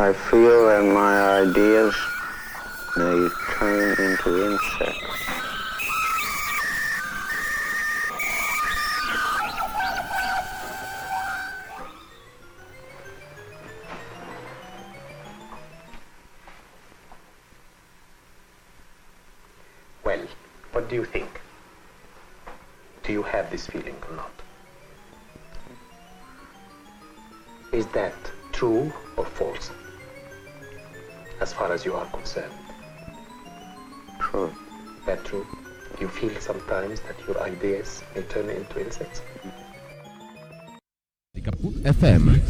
I feel that my ideas may turn into insects. Well, what do you think? Do you have this feeling or not? Is that true or false? As far as you are concerned. True. That true? You feel sometimes that your ideas may turn into insects? Kaput FM.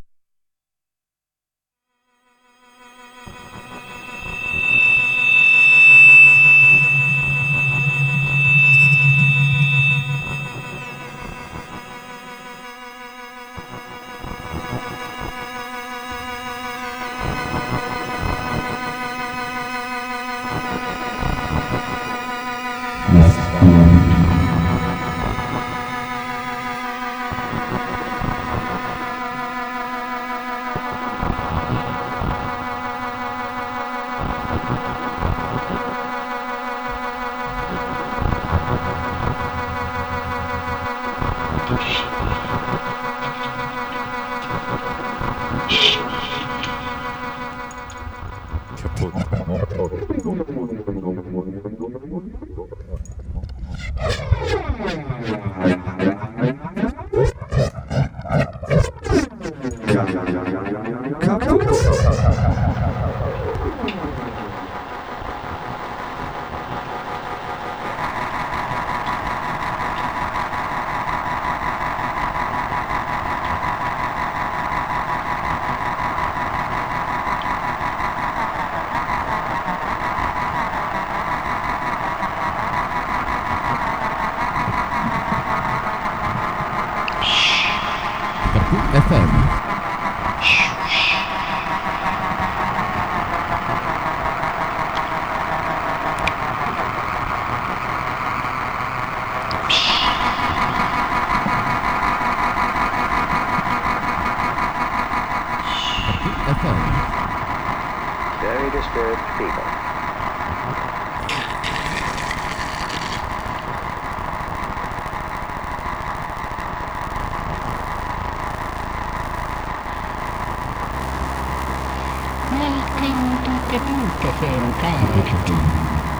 Ma Welcome to the beautiful garden.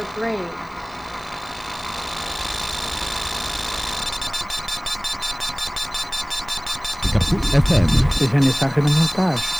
their brain. Kapoor FM. Seja mensagem na.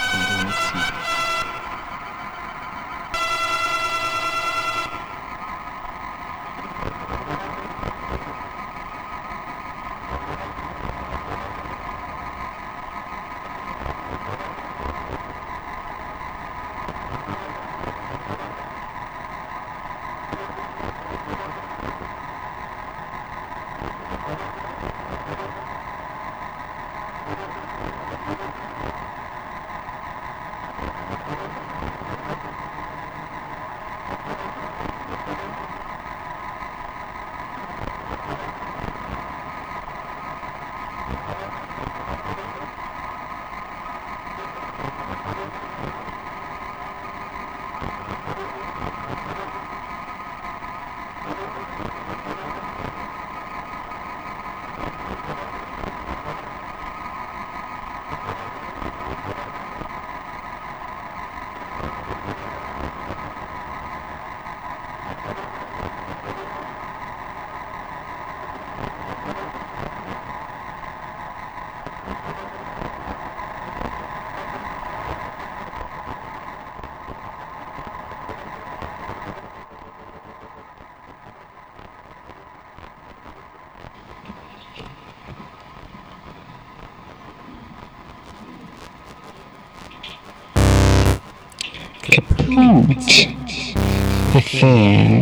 hand. Hmm.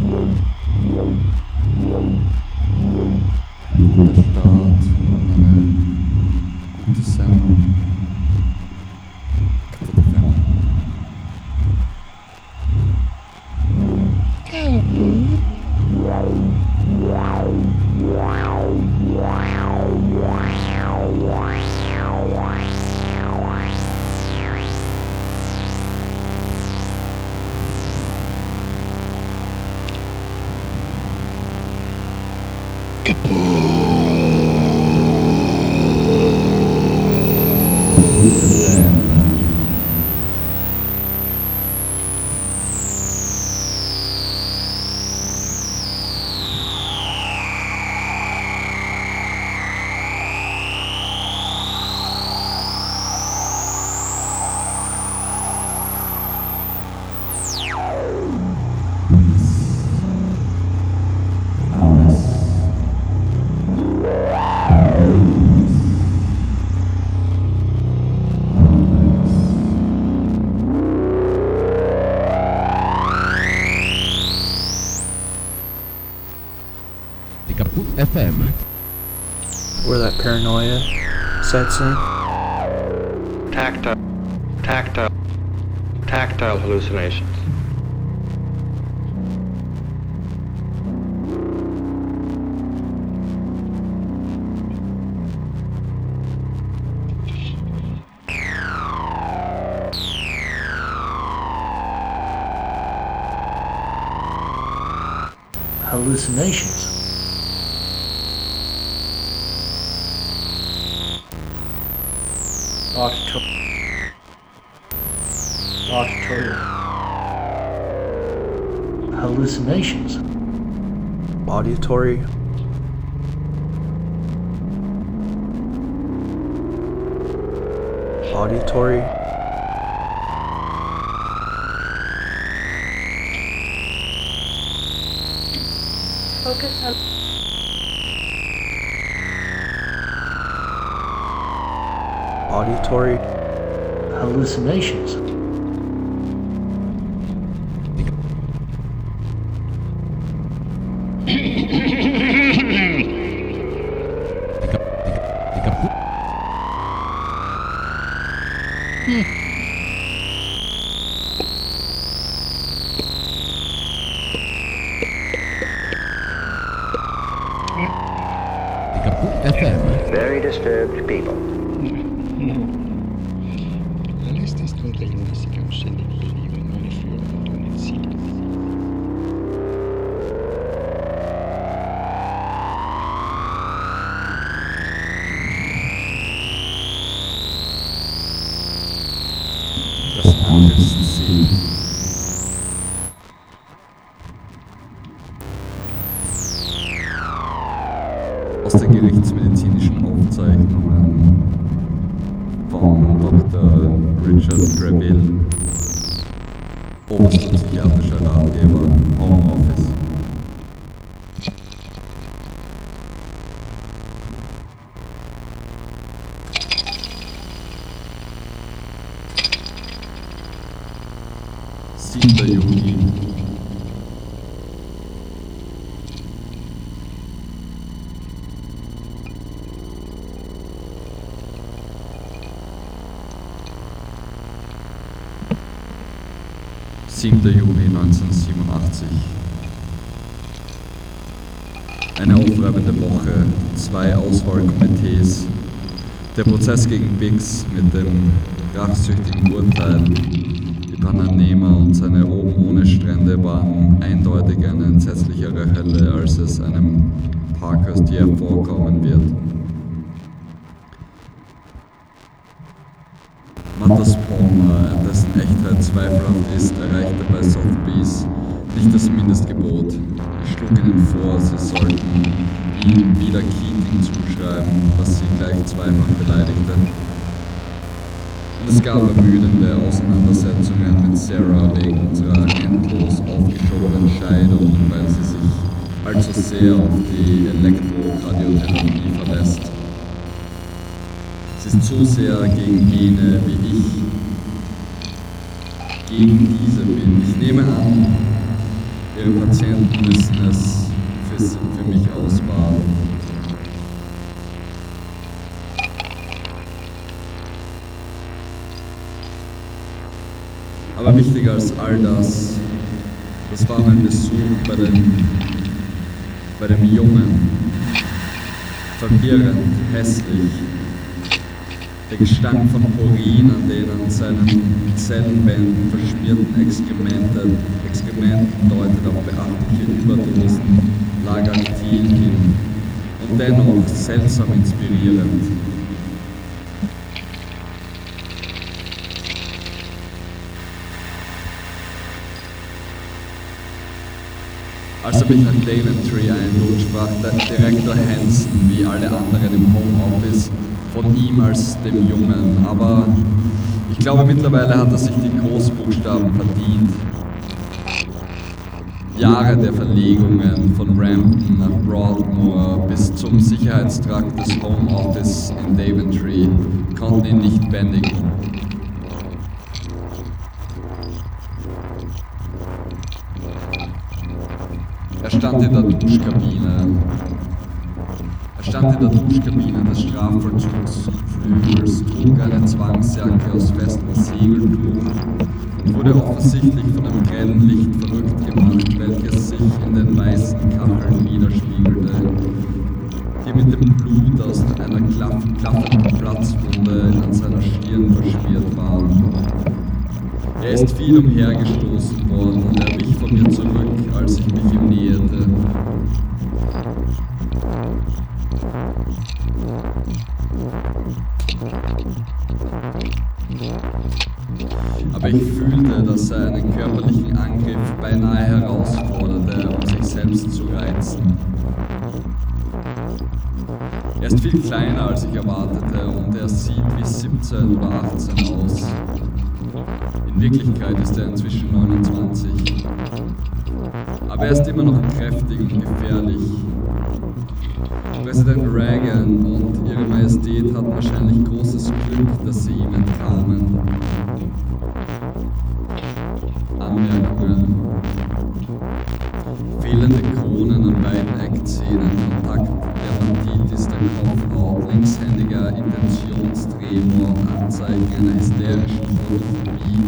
Wow. Mm-hmm. the thought sets in. tactile, tactile, tactile hallucinations. Hallucinations. Auditory. Hallucinations. 7. Juli 1987. Eine aufreibende Woche, zwei Auswahlkomitees, der Prozess gegen Bix mit dem rachsüchtigen Urteil, die Pananema und seine Oben ohne Strände waren eindeutig eine entsetzlichere Hölle, als es einem Parkhurst je vorkommen wird. Palmer, dessen Echtheit zweifelhaft ist, erreichte bei Sotheby's nicht das Mindestgebot. Ich schlug ihnen vor, sie sollten ihm wieder Keating zuschreiben, was sie gleich zweifach beleidigte. Es gab ermüdende Auseinandersetzungen mit Sarah wegen unserer endlos aufgeschobenen Scheidung, weil sie sich allzu sehr auf die Elektroradiotherapie verlässt. Sie ist zu sehr gegen jene wie ich. Gegen diese bin. Ich nehme an, ihre Patienten müssen es für, für mich ausbaden. Aber wichtiger als all das, das war mein Besuch bei dem, bei dem Jungen. Verwirrend, hässlich, der Gestank von Urin an den an seinen Zellenwänden verschmierten Exkremente, Exkrementen deutet auf beachtliche Überdosen Lagertil hin und dennoch seltsam inspirierend. Als er mich nach Daventry einlud, sprach der Direktor Hansen wie alle anderen im Homeoffice von ihm als dem Jungen, aber ich glaube mittlerweile hat er sich die Großbuchstaben verdient. Jahre der Verlegungen von Rampton nach Broadmoor bis zum Sicherheitstrakt des Homeoffice in Daventry konnten ihn nicht bändigen. Er stand in der Duschkabine. Er stand in der Duschkabine des Strafvollzugsflügels, trug eine Zwangsjacke aus festem Segeltuch und wurde offensichtlich von dem grellen Licht verrückt gemacht, welches sich in den weißen Kacheln widerspiegelte, die mit dem Blut aus einer klaff klaffenden Platzwunde an seiner Stirn verschmiert waren. Er ist viel umhergestoßen worden und er wich von mir zurück, als ich mich ihm näherte. Aber ich fühlte, dass er einen körperlichen Angriff beinahe herausforderte, um sich selbst zu reizen. Er ist viel kleiner, als ich erwartete, und er sieht wie 17 oder 18 aus. In Wirklichkeit ist er inzwischen 29. Aber er ist immer noch kräftig und gefährlich. Präsident Reagan und ihre Majestät hatten wahrscheinlich großes Glück, dass sie ihm entkamen. Anmerkungen. Fehlende Kronen an beiden Eckzähnen, Kontakt, Dermatitis der Kopfhaut, linkshändiger Intentionsdrehmord, Anzeichen einer hysterischen Photophobie.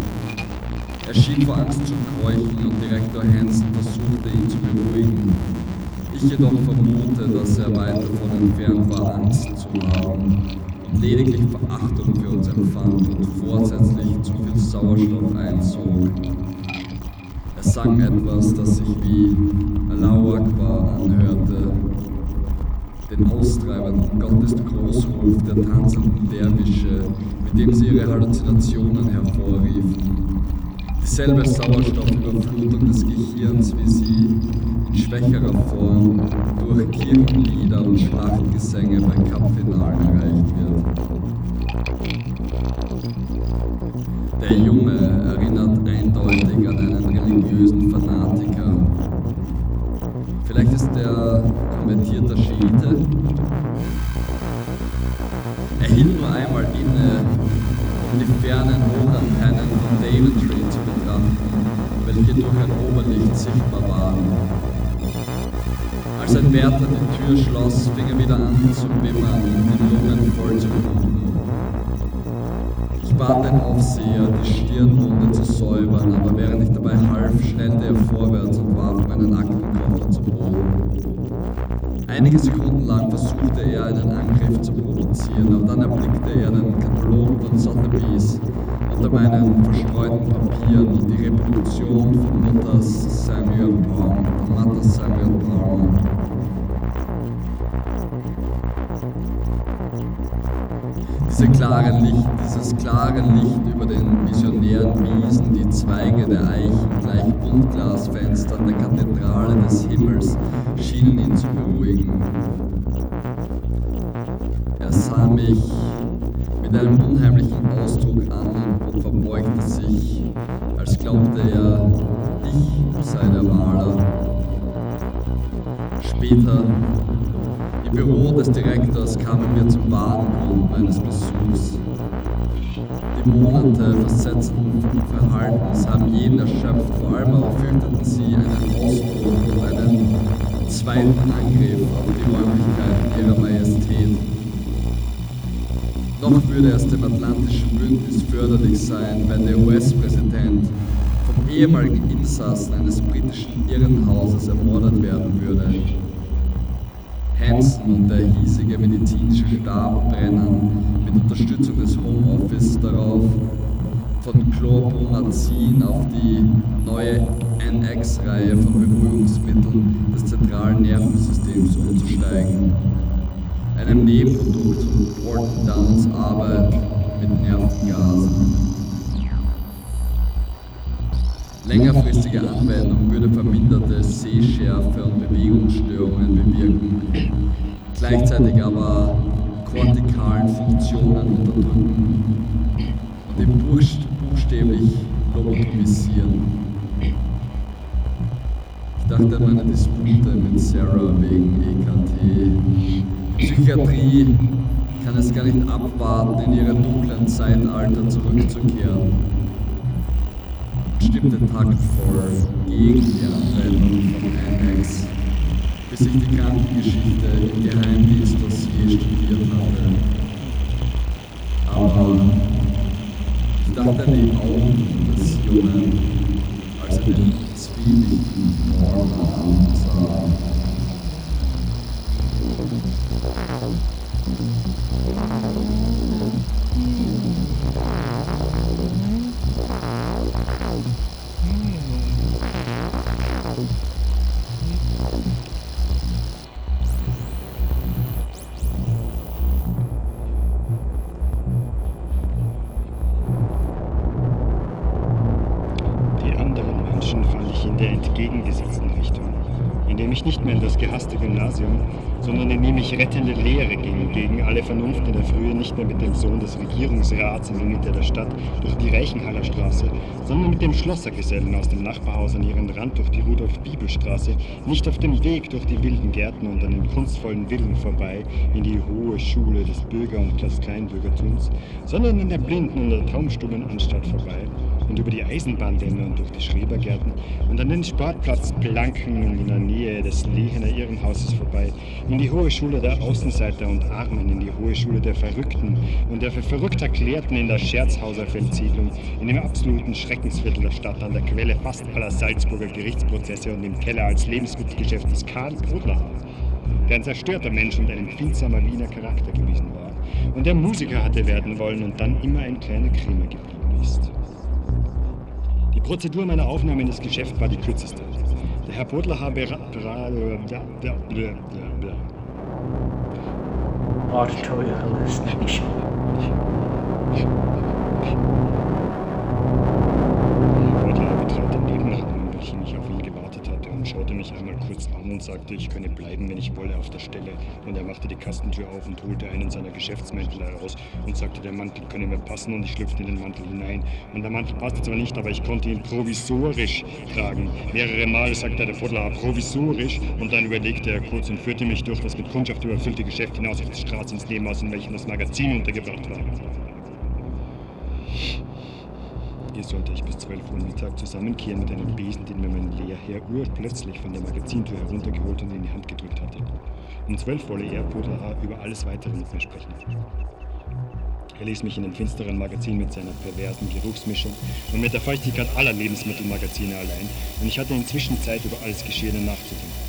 Er schien vor Angst zu keuchen und Direktor Hansen versuchte ihn zu beruhigen. Ich jedoch vermute, dass er weit davon entfernt war, Angst zu haben und lediglich Verachtung für uns empfand und vorsätzlich zu viel Sauerstoff einzog. Er sang etwas, das sich wie Allahu Akbar anhörte, den austreibenden Gottesgroßruf der tanzenden Derwische, mit dem sie ihre Halluzinationen hervorriefen. Dieselbe Sauerstoffüberflutung des Gehirns, wie sie in schwächerer Form durch Kirchenlieder und Schlachtgesänge bei Cupfinalen erreicht wird. Der Junge erinnert eindeutig an einen religiösen Fanatiker. Vielleicht ist er konvertierter Schiite. Er hielt nur einmal inne, um die fernen Hochantennen von Daventry zu betrachten, welche durch ein Oberlicht sichtbar waren. Als ein Wärter die Tür schloss, fing er wieder an zu wimmern und die Lungen voll zu pumpen. Ich bat den Aufseher, die Stirnwunde zu säubern, aber während ich dabei half, schnellte er vorwärts und warf meinen Aktenkoffer zu Boden. Einige Sekunden lang versuchte er, einen Angriff zu provozieren, aber dann erblickte er den Katalog von Sotheby's unter meinen verstreuten Papieren die Reproduktion von Mutters Samuel von Mutters Samuel Palm. Diese klare Licht, dieses klare Licht über den visionären Wiesen, die Zweige der Eichen gleich Buntglasfenstern der Kathedrale des Himmels schienen ihn zu beruhigen. Er sah mich mit einem unheimlichen Ausdruck an und verbeugte sich, als glaubte er, ich sei der Maler. Später, im Büro des Direktors, kamen wir zum wahren Grund meines Besuchs. Die Monate versetzten Verhaltens haben jeden erschöpft, vor allem aber fürchteten sie einen Ausbruch und einen zweiten Angriff auf die Räumlichkeiten ihrer Majestät. Noch würde es dem Atlantischen Bündnis förderlich sein, wenn der US-Präsident vom ehemaligen Insassen eines britischen Irrenhauses ermordet werden würde. Hansen und der hiesige medizinische Stab brennen mit Unterstützung des Homeoffice darauf, von Chlorpromazin auf die neue NX-Reihe von Beruhigungsmitteln des zentralen Nervensystems umzusteigen. Einem Nebenprodukt von Porton Downs Arbeit mit Nervengasen. Längerfristige Anwendung würde verminderte Sehschärfe und Bewegungsstörungen bewirken, gleichzeitig aber kortikalen Funktionen unterdrücken und ihn buchstäblich lobotomisieren. Ich dachte an meine Dispute mit Sarah wegen EKT. Psychiatrie kann es gar nicht abwarten, in ihre dunklen Zeitalter zurückzukehren stimmte taktvoll gegen die Anwendung von NX. dass ich die Krankengeschichte im Geheimdienstdossier studiert hatte. Aber ich dachte an die Augen des Jungen, als er den zwielichtigen Norman sah. In der entgegengesetzten Richtung, indem ich nicht mehr in das gehasste Gymnasium, sondern indem ich rettende Lehre ging, gegen alle Vernunft in der Frühe nicht mehr mit dem Sohn des Regierungsrats in der Mitte der Stadt durch die Reichenhaller Straße, sondern mit dem Schlossergesellen aus dem Nachbarhaus an ihren Rand durch die Rudolf-Bibel-Straße, nicht auf dem Weg durch die wilden Gärten und an den kunstvollen Villen vorbei in die hohe Schule des Bürger- und Kleinbürgertums, sondern an der blinden und der taubstummen Anstalt vorbei und über die Eisenbahndämme und durch die Schrebergärten. Und an den Sportplatzplanken und in der Nähe des Lehener Irrenhauses vorbei, in die hohe Schule der Außenseiter und Armen, in die hohe Schule der Verrückten und der für verrückt Erklärten in der Scherzhauser Feldsiedlung, in dem absoluten Schreckensviertel der Stadt, an der Quelle fast aller Salzburger Gerichtsprozesse und im Keller als Lebensmittelgeschäft des Karl Brodler, der ein zerstörter Mensch und ein empfindsamer Wiener Charakter gewesen war. Und der Musiker hatte werden wollen und dann immer ein kleiner Krämer geblieben ist. Die Prozedur meiner Aufnahme in das Geschäft war die kürzeste. Der Herr Podler habe... Auditory hallucination. An und sagte, ich könne bleiben, wenn ich wolle, auf der Stelle. Und er machte die Kastentür auf und holte einen seiner Geschäftsmäntel heraus und sagte, der Mantel könne mir passen und ich schlüpfte in den Mantel hinein. Und der Mantel passte zwar nicht, aber ich konnte ihn provisorisch tragen. Mehrere Male sagte der Podler provisorisch und dann überlegte er kurz und führte mich durch das mit Kundschaft überfüllte Geschäft hinaus auf die Straße ins Nebenhaus, in welchem das Magazin untergebracht war. Hier sollte ich bis 12 Uhr Mittag zusammenkehren mit einem Besen, den mir mein Lehrherr urplötzlich von der Magazintür heruntergeholt und in die Hand gedrückt hatte. Um 12 wolle er, Podler, über alles Weitere mit mir sprechen. Er ließ mich in dem finsteren Magazin mit seiner perversen Geruchsmischung und mit der Feuchtigkeit aller Lebensmittelmagazine allein und ich hatte inzwischen Zeit, über alles Geschehene nachzudenken.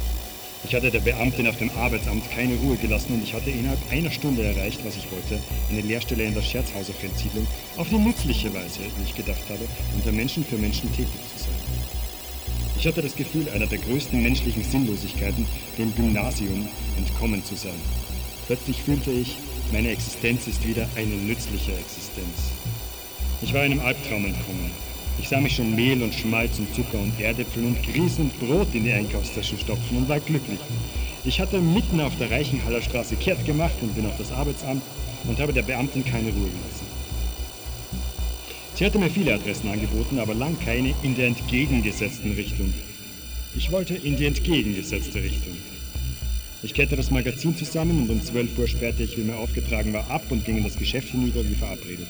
Ich hatte der Beamtin auf dem Arbeitsamt keine Ruhe gelassen und ich hatte innerhalb einer Stunde erreicht, was ich wollte, eine Lehrstelle in der Scherzhauser Feldsiedlung, auf die nützliche Weise, wie ich gedacht habe, unter Menschen für Menschen tätig zu sein. Ich hatte das Gefühl, einer der größten menschlichen Sinnlosigkeiten, dem Gymnasium, entkommen zu sein. Plötzlich fühlte ich, meine Existenz ist wieder eine nützliche Existenz. Ich war einem Albtraum entkommen. Ich sah mich schon Mehl und Schmalz und Zucker und Erdäpfel und Grieß und Brot in die Einkaufstaschen stopfen und war glücklich. Ich hatte mitten auf der Reichenhaller Straße kehrt gemacht und bin auf das Arbeitsamt und habe der Beamtin keine Ruhe gelassen. Sie hatte mir viele Adressen angeboten, aber lang keine in der entgegengesetzten Richtung. Ich wollte in die entgegengesetzte Richtung. Ich kehrte das Magazin zusammen und um 12 Uhr sperrte ich, wie mir aufgetragen war, ab und ging in das Geschäft hinüber wie verabredet.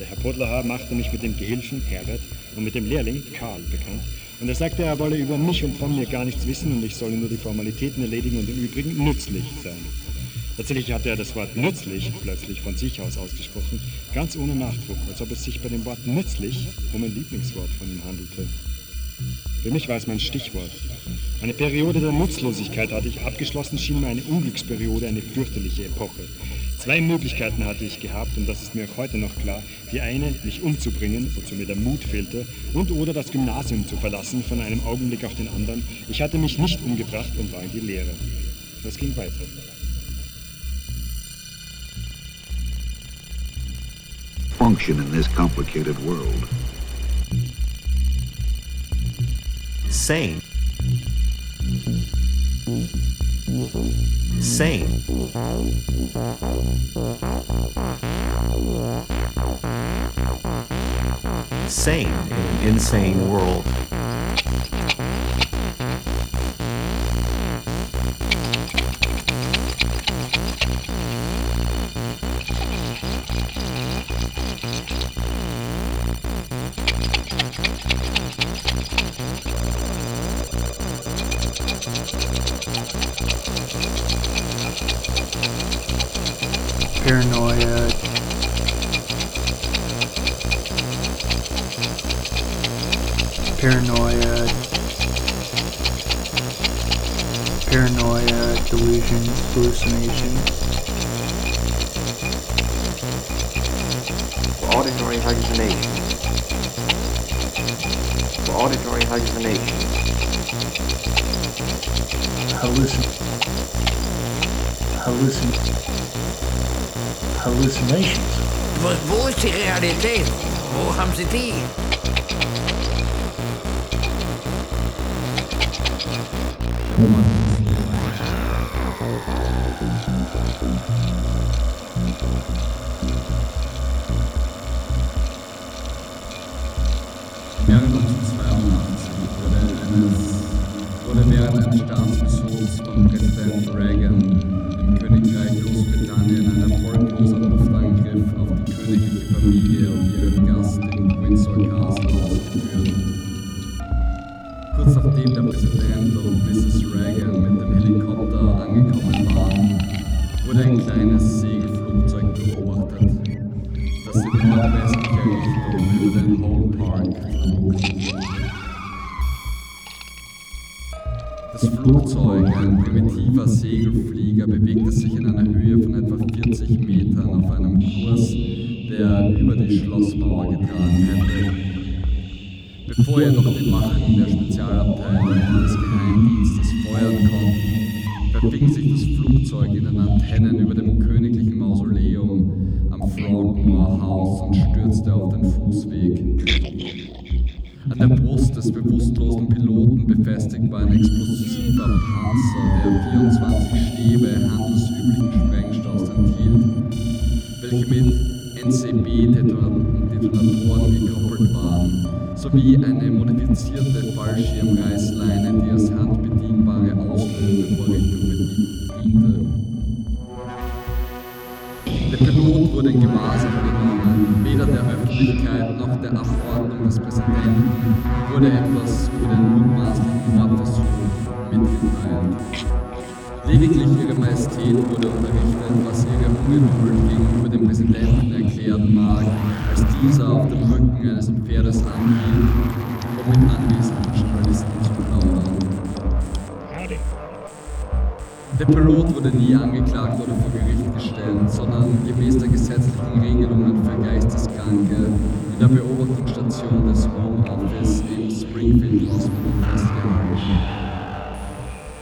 Der Herr Podlerhaar machte mich mit dem Gehilfen Herbert und mit dem Lehrling Karl bekannt und er sagte, er wolle über mich und von mir gar nichts wissen und ich solle nur die Formalitäten erledigen und im Übrigen nützlich sein. Tatsächlich hatte er das Wort nützlich plötzlich von sich aus ausgesprochen, ganz ohne Nachdruck, als ob es sich bei dem Wort nützlich um ein Lieblingswort von ihm handelte. Für mich war es mein Stichwort. Eine Periode der Nutzlosigkeit hatte ich abgeschlossen, schien mir eine Unglücksperiode, eine fürchterliche Epoche. Zwei Möglichkeiten hatte ich gehabt, und das ist mir auch heute noch klar. Die eine, mich umzubringen, wozu mir der Mut fehlte, und oder das Gymnasium zu verlassen, von einem Augenblick auf den anderen. Ich hatte mich nicht umgebracht und war in die Lehre. Das ging weiter. function in this complicated world. Sane. Sane. Sane in an insane world. Paranoia. Paranoia. Paranoia, delusions, hallucinations. auditory hallucinations. Auditory hallucinations. Hallucin. Hallucin. Hallucinations. Wo, wo ist die Realität? Wo haben Sie die? Mother. Wurde nie angeklagt oder vor Gericht gestellt, sondern gemäß der gesetzlichen Regelungen für Geisteskranke in der Beobachtungsstation des Home Office im Springfield Hospital festgehalten.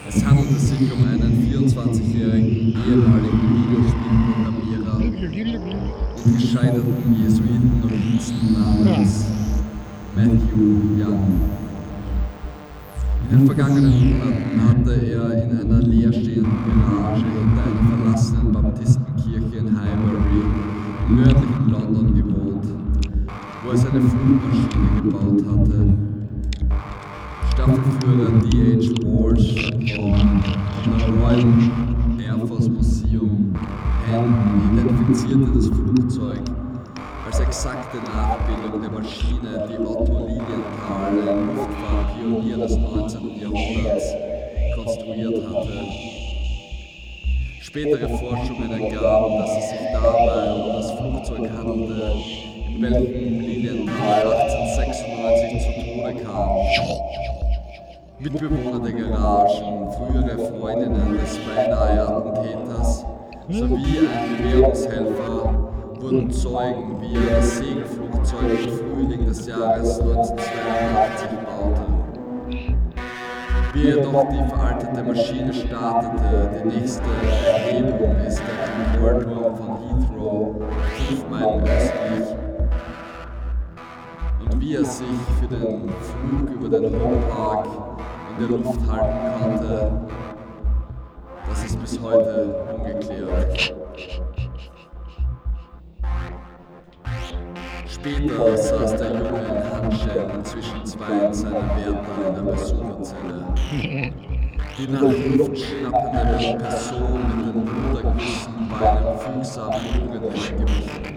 Es handelte sich um einen 24-jährigen ehemaligen Videospielprogrammierer und gescheiterten Jesuiten-Novizen vergangenen Monaten hatte er in einer leerstehenden Garage hinter einer verlassenen Baptistenkirche in Highbury im nördlichen London gewohnt, wo er seine Flugmaschine gebaut hatte. Staffelführer D.H. Walsh vom vom Royal Air Force Museum Penn identifizierte das Flugzeug als exakte Nachbildung der Maschine, die Otto Lilienthal, ein Luftfahrtpionier des 19. Jahrhunderts, konstruiert hatte. Spätere Forschungen ergaben, dass es sich dabei um das Flugzeug handelte, in welchem Lilienthal 1896 zu Tode kam. Mitbewohner der Garagen, frühere Freundinnen des beinahe-Attentäters sowie ein Bewährungshelfer wurden Zeugen, wie er das Segelflugzeug Frühling des Jahres 1982 baute. Wie jedoch die veraltete Maschine startete, die nächste Erhebung ist der Concorde-Turm von Heathrow, fünf Meilen östlich. Und wie er sich für den Flug über den Home Park in der Luft halten konnte, das ist bis heute ungeklärt. Später saß der Junge in Handschellen zwischen zwei seiner Wärter in der Besucherzelle. Die nach Luft schnappende Person mit den Brudergüssen war einem fügsamen Jugendlichen gewichen,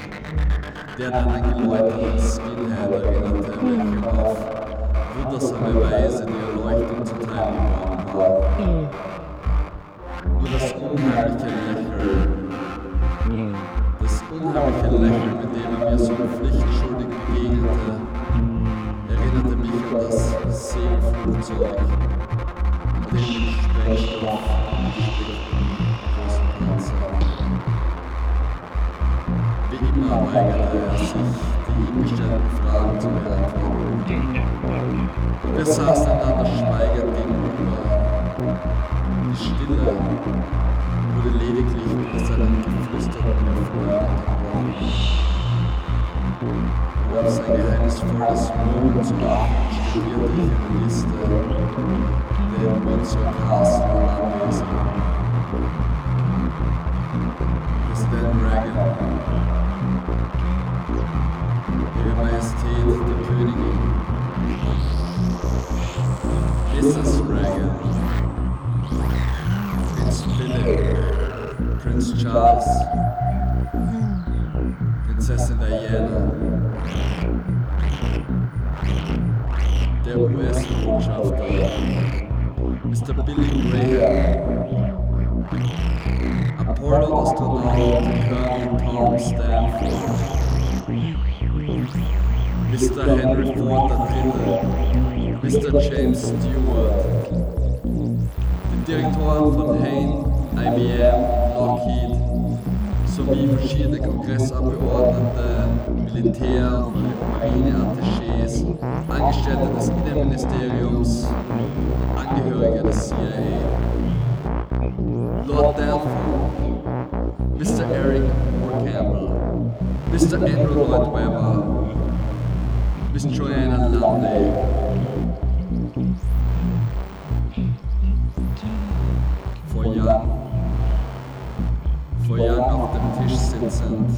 der an einen geläuterten Skinhead erinnerte, welchem auf wundersame Weise die Erleuchtung zuteil geworden war. das unheimliche Lächeln. Lächeln, mit dem er mir so pflichtschuldig begegnete, erinnerte mich an das Seeflugzeug, in dem Sprengstoff großen Panzer. Wie immer weigerte er sich, die ihm gestellten Fragen zu beantworten. Wir saßen einander schweigend gegenüber. Die Stille wurde lediglich seinen geflüsterten Erfolg unterbrochen. Um auf sein geheimnisvolles Murmeln zu achten, studierte ich eine Liste der Windsor Castle Anwesen. Präsident Reagan, Ihre Majestät, die Königin, Mrs. Reagan, Prinz Philip, Prinz Charles, Prinzessin Diana, der US-Botschafter, Mr. Billy Graham, Apollo-Astronaut Colonel Tom Stanford, Mr. Henry Ford III, Mr. James Stewart, Direktoren von Hain, IBM, Lockheed sowie verschiedene Kongressabgeordnete, Militär- und Marineattachés, Angestellte des Innenministeriums, Angehörige des CIA. Lord Delphine, Mr. Eric Moore Campbell, Mr. Andrew Lloyd Webber, Miss Joanna Lumley. Young, vor Young auf dem Tisch sitzend.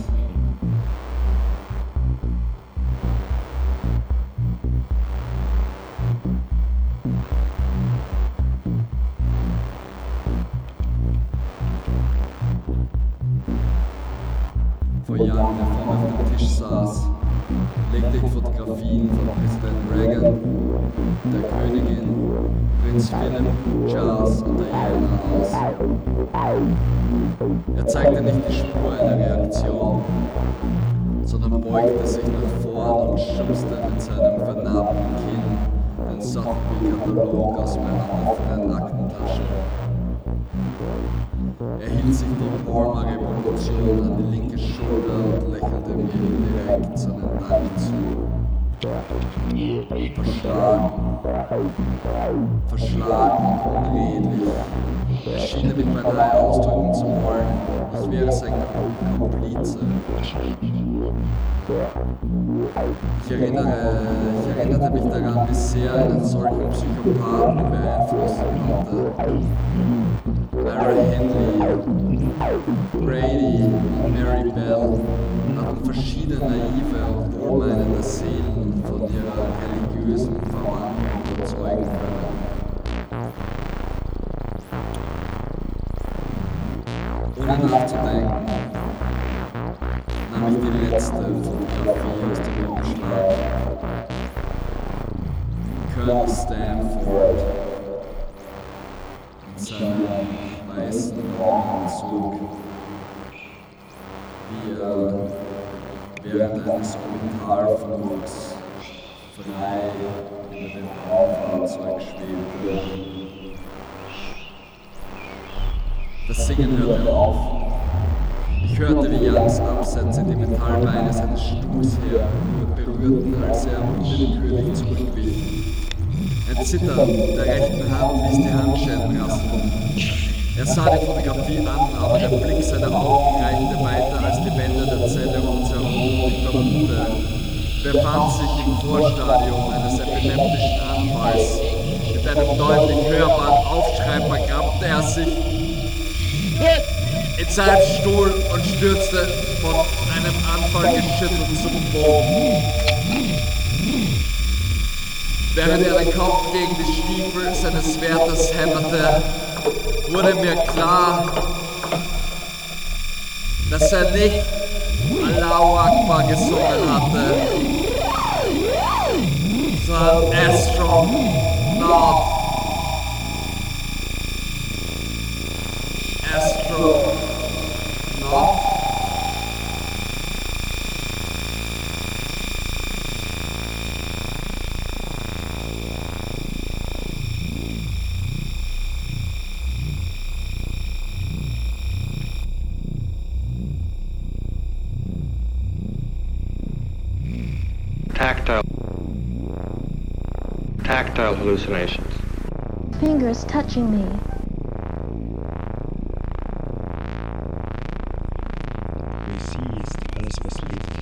Vor Young, der vor mir auf dem Tisch saß, legte ich Fotografien von Präsident Reagan, der Königin, Prinz Philip, Charles und aus. Er zeigte nicht die Spur einer Reaktion, sondern beugte sich nach vorn und schubste mit seinem vernarbten Kinn den Sotheby-Katalog aus meiner offenen Aktentasche. Er hielt sich die Palmer Revolution an die linke Schulter und lächelte mir indirekt seinen Dank zu. Verschlagen, verschlagen und unredlich. Damit beinahe ausdrücken zu wollen, ich wäre sein Komplize. Ich, erinnere, ich erinnerte mich daran, wie sehr einen solchen Psychopathen beeinflussen konnte. Ira Henley, Brady und Mary Bell hatten verschiedene naive und wohlmeinende Seelen von ihrer religiösen Verwandlung Stanford mit seinem weißen Raumanzug, wie er während eines Orbitalflugs frei über dem Raumfahrzeug schwebte. Das Singen hörte auf. Ich hörte, wie Jans Absätze die Metallbeine seines Stuhls her berührten, als er unwillkürlich zurückwich. Ein Zittern der rechten Hand ließ die Handschellen rasseln. Er sah die Fotografie an, aber der Blick seiner Augen reichte weiter als die Wände der Zelle um uns herum. Ich vermute, befand sich im Vorstadium eines epileptischen Anfalls. Mit einem deutlich hörbaren Aufschrei verkrampfte er sich in seinem Stuhl und stürzte von einem Anfall geschüttelt zum Boden. Während er den Kopf gegen die Stiefel seines Wärters hämmerte, wurde mir klar, dass er nicht Allahu Akbar gesungen hatte, sondern Astronaut. Hallucinations. Fingers touching me. Poesie ist alles, was lebt.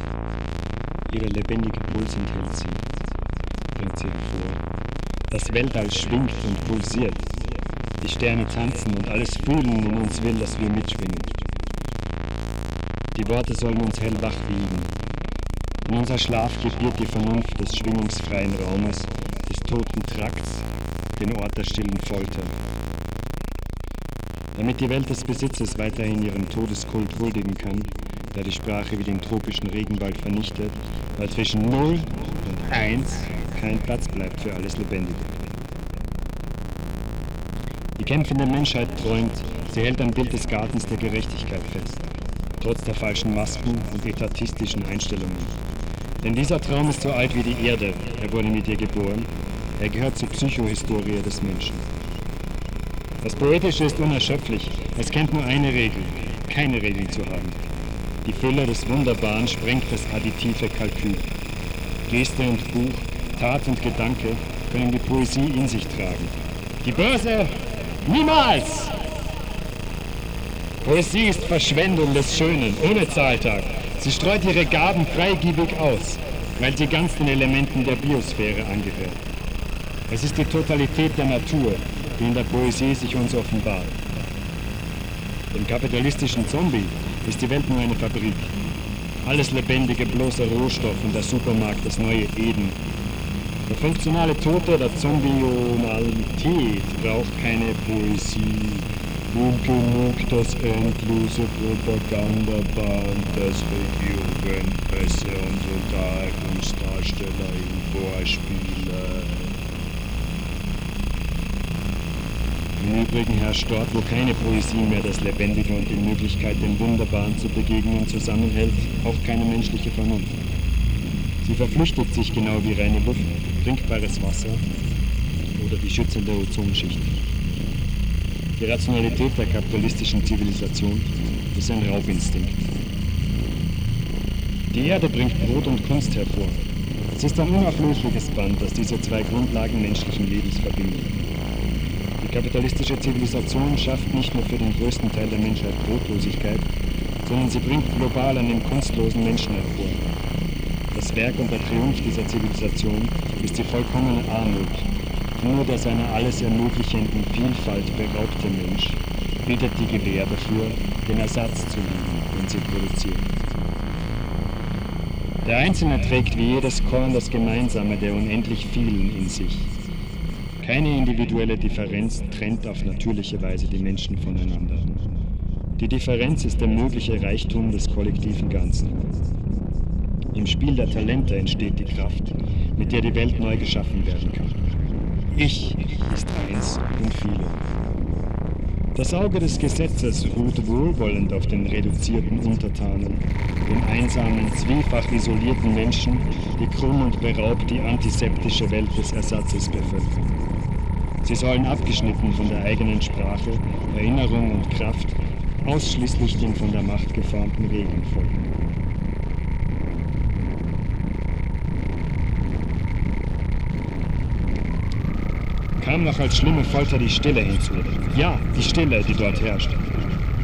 Ihre lebendige Puls enthält sie, bringt sie hervor. Das Weltall schwingt und pulsiert. Die Sterne tanzen und alles Fühlen in uns will, dass wir mitschwingen. Die Worte sollen uns hellwach wiegen. In unser Schlaf gebiert die Vernunft des schwingungsfreien Raumes, des toten Trakts, den Ort der stillen Folter. Damit die Welt des Besitzes weiterhin ihrem Todeskult huldigen kann, der die Sprache wie den tropischen Regenwald vernichtet, weil zwischen 0 und 1 kein Platz bleibt für alles Lebendige. Die kämpfende Menschheit träumt, sie hält am Bild des Gartens der Gerechtigkeit fest, trotz der falschen Masken und etatistischen Einstellungen. Denn dieser Traum ist so alt wie die Erde, er wurde mit ihr geboren, er gehört zur Psychohistorie des Menschen. Das Poetische ist unerschöpflich, es kennt nur eine Regel, keine Regel zu haben. Die Fülle des Wunderbaren sprengt das additive Kalkül. Geste und Buch, Tat und Gedanke können die Poesie in sich tragen. Die Börse niemals! Poesie ist Verschwendung des Schönen, ohne Zahltag. Sie streut ihre Gaben freigiebig aus, weil sie ganz den Elementen der Biosphäre angehört. Es ist die Totalität der Natur, die in der Poesie sich uns offenbart. Dem kapitalistischen Zombie ist die Welt nur eine Fabrik. Alles Lebendige bloßer Rohstoff und der Supermarkt das neue Eden. Der funktionale Tote der Zombionalität braucht keine Poesie. Und genug das endlose Propagandaband, das Regierung, Presse und Unterhaltungsdarsteller im Vorspielen. Im Übrigen herrscht dort, wo keine Poesie mehr das Lebendige und die Möglichkeit, dem Wunderbaren zu begegnen, zusammenhält, auch keine menschliche Vernunft. Sie verflüchtigt sich genau wie reine Luft, trinkbares Wasser oder die schützende Ozonschicht. Die Rationalität der kapitalistischen Zivilisation ist ein Raubinstinkt. Die Erde bringt Brot und Kunst hervor. Es ist ein unauflösliches Band, das diese zwei Grundlagen menschlichen Lebens verbindet. Kapitalistische Zivilisation schafft nicht nur für den größten Teil der Menschheit Brotlosigkeit, sondern sie bringt global an den kunstlosen Menschen hervor. Das Werk und der Triumph dieser Zivilisation ist die vollkommene Armut. Nur der seiner alles ermöglichenden Vielfalt beraubte Mensch bietet die Gewähr dafür, den Ersatz zu lieben, den sie produziert. Der Einzelne trägt wie jedes Korn das Gemeinsame der unendlich vielen in sich. Keine individuelle Differenz trennt auf natürliche Weise die Menschen voneinander. Die Differenz ist der mögliche Reichtum des kollektiven Ganzen. Im Spiel der Talente entsteht die Kraft, mit der die Welt neu geschaffen werden kann. Ich ist eins und viele. Das Auge des Gesetzes ruht wohlwollend auf den reduzierten Untertanen, den einsamen, zwiefach isolierten Menschen, die krumm und beraubt die antiseptische Welt des Ersatzes bevölkern. Sie sollen abgeschnitten von der eigenen Sprache, Erinnerung und Kraft ausschließlich den von der Macht geformten Regeln folgen. kam noch als schlimme Folter die Stille hinzu. Ja, die Stille, die dort herrscht.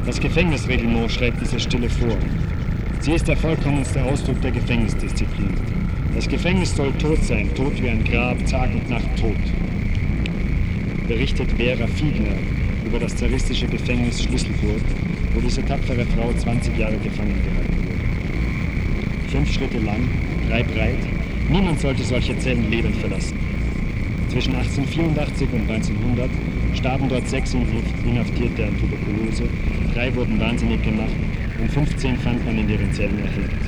Das Gefängnisreglement schreibt diese Stille vor. Sie ist der vollkommenste Ausdruck der Gefängnisdisziplin. Das Gefängnis soll tot sein, tot wie ein Grab, Tag und Nacht tot. Berichtet Vera Fiegner über das zaristische Gefängnis Schlüsselburg, wo diese tapfere Frau 20 Jahre gefangen gehalten wurde. Fünf Schritte lang, drei breit, niemand sollte solche Zellen lebend verlassen. Zwischen 1884 und 1900 starben dort sechs Inhaftierte an Tuberkulose, drei wurden wahnsinnig gemacht und 15 fand man in ihren Zellen erhängt.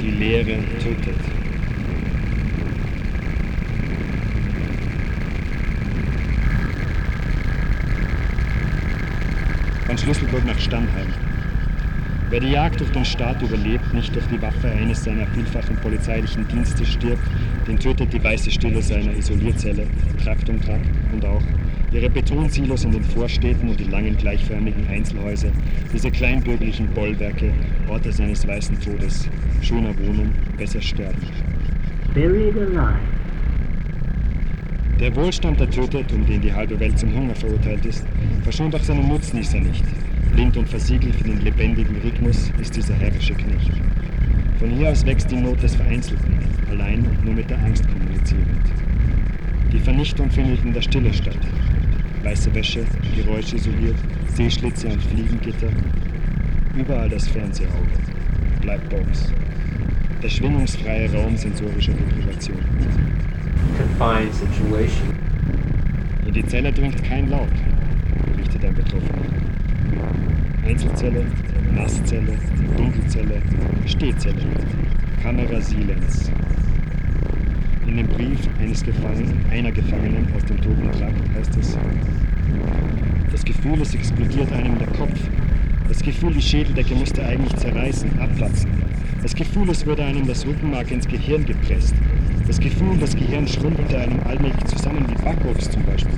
Die Leere tötet. Ein Schlüsselburg nach Stammheim. Wer die Jagd durch den Staat überlebt, nicht durch die Waffe eines seiner vielfachen polizeilichen Dienste stirbt, den tötet die weiße Stille seiner Isolierzelle, Trakt um Trakt und auch ihre Betonsilos in den Vorstädten und die langen gleichförmigen Einzelhäuser, diese kleinbürgerlichen Bollwerke, Orte seines weißen Todes, schöner wohnen, besser sterben. Buried alive. Der Wohlstand, der tötet, um den die halbe Welt zum Hunger verurteilt ist, verschont auch seinen Nutznießer nicht. Blind und versiegelt für den lebendigen Rhythmus ist dieser herrische Knecht. Von hier aus wächst die Not des Vereinzelten, allein nur mit der Angst kommunizierend. Die Vernichtung findet in der Stille statt. Weiße Wäsche, Geräusche isoliert, Seeschlitze und Fliegengitter. Überall das Fernsehauge. Blackbox. Der schwingungsfreie Raum sensorischer Deprivation. Confined situation. In die Zelle dringt kein Laut, berichtet ein Betroffener. Einzelzelle, Nasszelle, Dunkelzelle, Stehzelle, Kamera Silence. In dem Brief eines Gefangenen, einer Gefangenen aus dem Totentrakt heißt es, das Gefühl, es explodiert einem der Kopf. Das Gefühl, die Schädeldecke müsste eigentlich zerreißen, abplatzen. Das Gefühl, es würde einem das Rückenmark ins Gehirn gepresst. Das Gefühl, das Gehirn schrumpelt einem allmählich zusammen wie Backwurst zum Beispiel.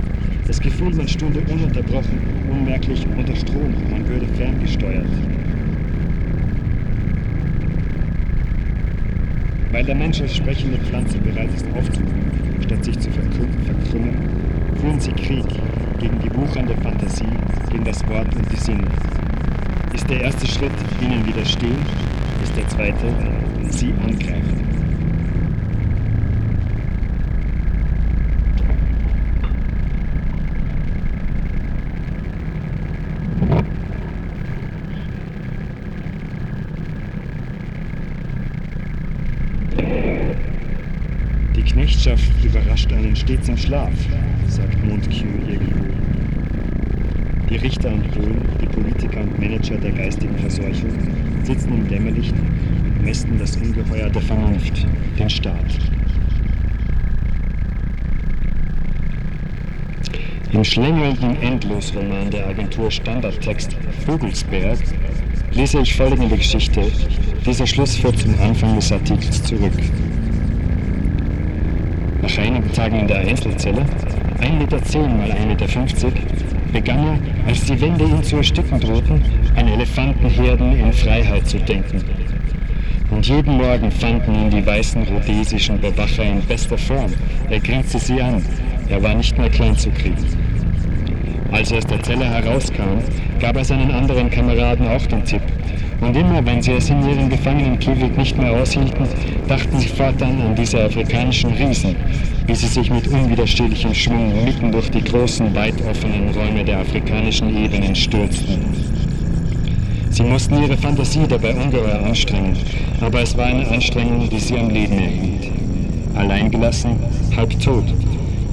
Das Gefühl, man stünde ununterbrochen, unmerklich unter Strom, man würde ferngesteuert. Weil der Mensch als sprechende Pflanze bereit ist aufzublühen, statt sich zu verkrü- verkrümmen, führen sie Krieg gegen die wuchernde Fantasie, gegen das Wort und die Sinne. Ist der erste Schritt ihnen widerstehen, ist der zweite sie angreifen. Die Knechtschaft überrascht einen stets im Schlaf, sagt Montesquieu irgendwo. Die Richter und Bullen, die Politiker und Manager der geistigen Verseuchung sitzen im Dämmerlicht und mästen das Ungeheuer der Vernunft, den Staat. Im schlängelnden Endlosroman der Agentur Standardtext Vogelsberg lese ich folgende Geschichte. Dieser Schluss führt zum Anfang des Artikels zurück. Einigen Tagen in der Einzelzelle, 1,10 Meter mal 1,50 Meter, begann er, als die Wände ihn zu ersticken drohten, an Elefantenherden in Freiheit zu denken. Und jeden Morgen fanden ihn die weißen rhodesischen Bewacher in bester Form. Er grinste sie an. Er war nicht mehr klein zu kriegen. Als er aus der Zelle herauskam, gab er seinen anderen Kameraden auch den Tipp. Und immer, wenn sie es in ihrem Gefangenenkäfig nicht mehr aushielten, dachten sie fortan an diese afrikanischen Riesen, wie sie sich mit unwiderstehlichem Schwung mitten durch die großen, weit offenen Räume der afrikanischen Ebenen stürzten. Sie mussten ihre Fantasie dabei ungeheuer anstrengen, aber es war eine Anstrengung, die sie am Leben erhielt. Alleingelassen, halb tot,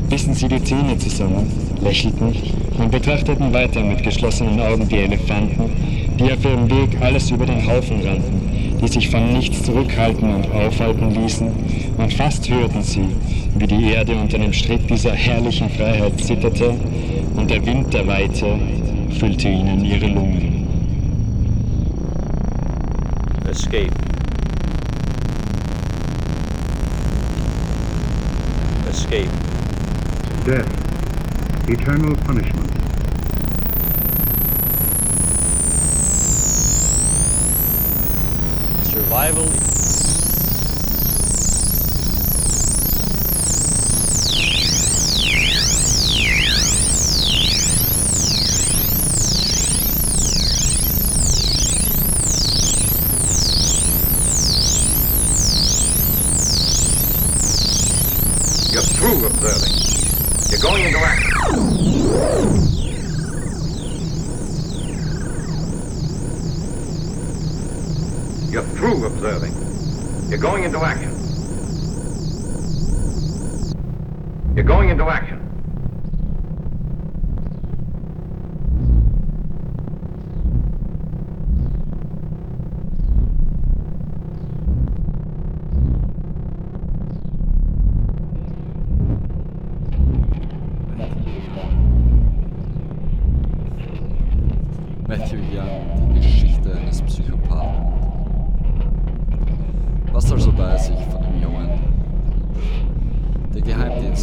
bissen sie die Zähne zusammen, lächelten und betrachteten weiter mit geschlossenen Augen die Elefanten, die auf ihrem Weg alles über den Haufen rannten, die sich von nichts zurückhalten und aufhalten ließen, und fast hörten sie, wie die Erde unter dem Stritt dieser herrlichen Freiheit zitterte und der Wind der Weite füllte ihnen ihre Lungen. Escape. Escape. Death. Eternal punishment. Survival.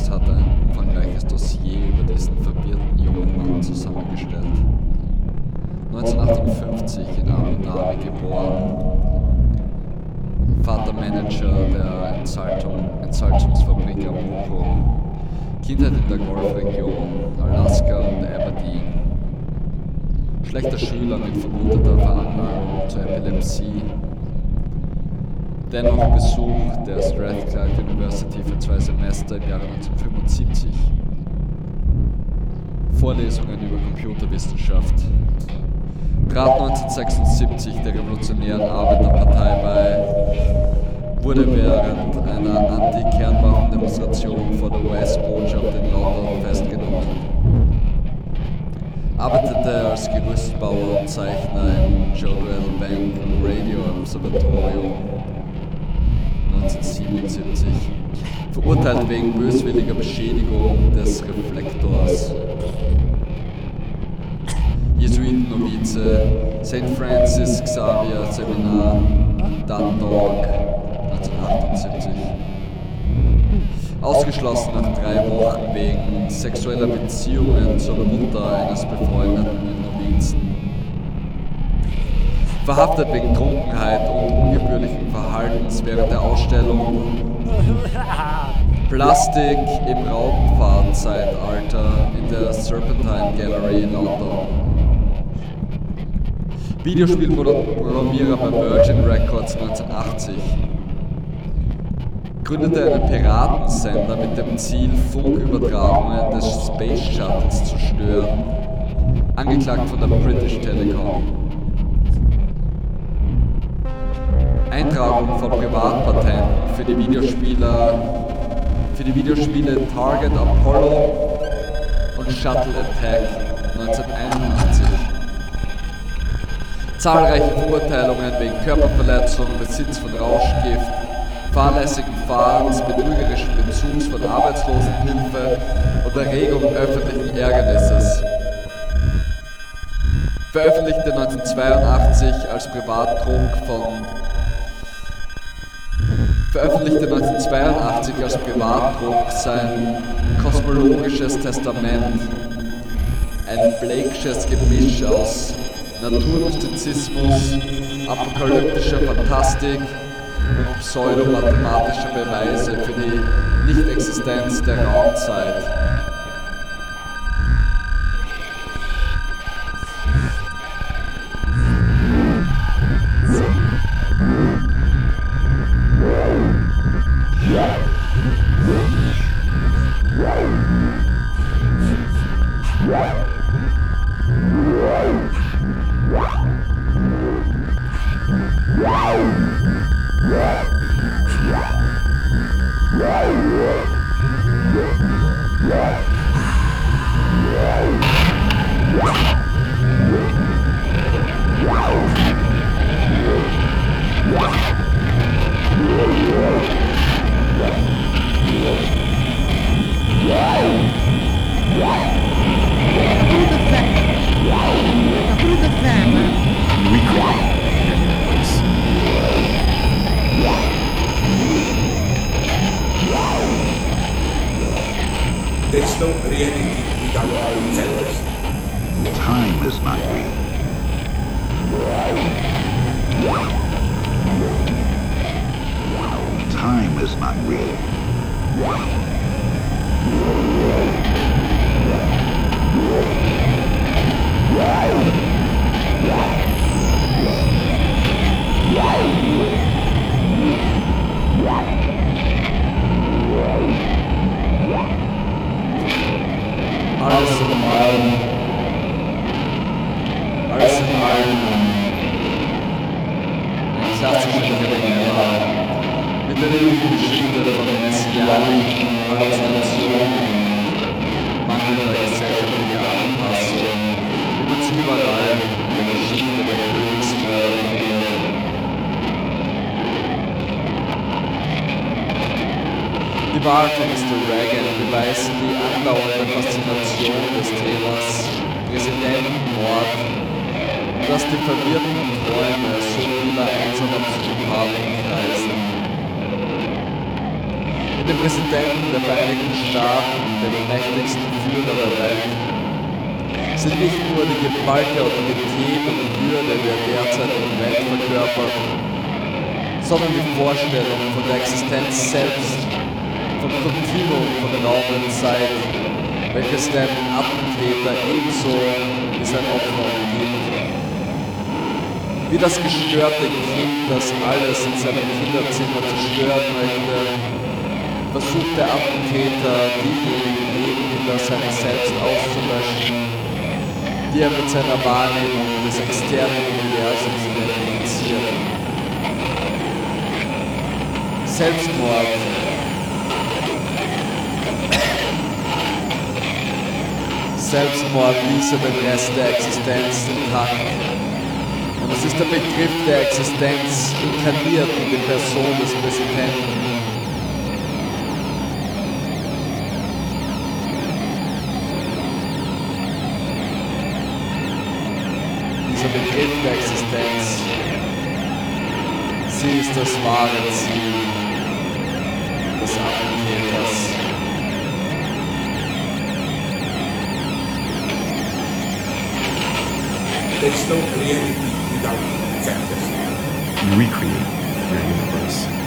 Geheimdienst hat ein umfangreiches Dossier über diesen verwirrten jungen Mann zusammengestellt. 1958 in Abu Dhabi geboren. Vater Manager der Entsaltung, Entsalzungsfabrik Amuco. Kindheit in der Golfregion, Alaska und Aberdeen. Schlechter Schüler mit vermuteter Veranlagung zur Epilepsie. Dennoch Besuch der Strathclyde University für zwei Semester im Jahre 1975. Vorlesungen über Computerwissenschaft. Trat 1976 der Revolutionären Arbeiterpartei bei, wurde während einer Anti-Kernwaffendemonstration vor der US-Botschaft in London festgenommen. Arbeitete als Gerüstbauer und Zeichner im Jodrell Bank Radio Observatorium 1977. Verurteilt wegen böswilliger Beschädigung des Reflektors. Jesuitennovize, St. Francis Xavier Seminar, Dundalk 1978. Ausgeschlossen nach drei Wochen wegen sexueller Beziehungen zur Mutter eines befreundeten Novizen. Verhaftet wegen Trunkenheit und ungebührlichen Verhaltens während der Ausstellung Plastik im Raumfahrtzeitalter in der Serpentine Gallery in London. Videospielprogrammierer bei Virgin Records 1980. Gründete einen Piratensender mit dem Ziel, Funkübertragungen des Space Shuttles zu stören. Angeklagt von der British Telecom. Eintragung von Privatpatenten für die Videospieler für die Videospiele Target Apollo und Shuttle Attack 1981. Zahlreiche Verurteilungen wegen Körperverletzung, Besitz von Rauschgift, fahrlässigen Fahrens, betrügerischen Bezugs von Arbeitslosenhilfe und Erregung öffentlichen Ärgernisses. Veröffentlichte 1982 als Privatdruck von veröffentlichte 1982 als Privatdruck sein kosmologisches Testament, ein Blakesches Gemisch aus Naturmystizismus, apokalyptischer Fantastik und pseudomathematischer Beweise für die Nichtexistenz der Raumzeit. Welches dem Attentäter ebenso wie sein Opfer umgibt. Wie das gestörte Kind, das alles in seinem Kinderzimmer zerstören möchte, versucht der Attentäter, diejenigen Nebenkinder seiner selbst auszulöschen, die er mit seiner Wahrnehmung des externen Universums identifiziert. Selbstmord Selbstmord ließe den Rest der Existenz intakt. Und es ist der Begriff der Existenz inkarniert in die Person des Präsidenten. Dieser Begriff der Existenz, sie ist das wahre Ziel des Attentäters. There's no creativity without fantasy. You recreate your universe.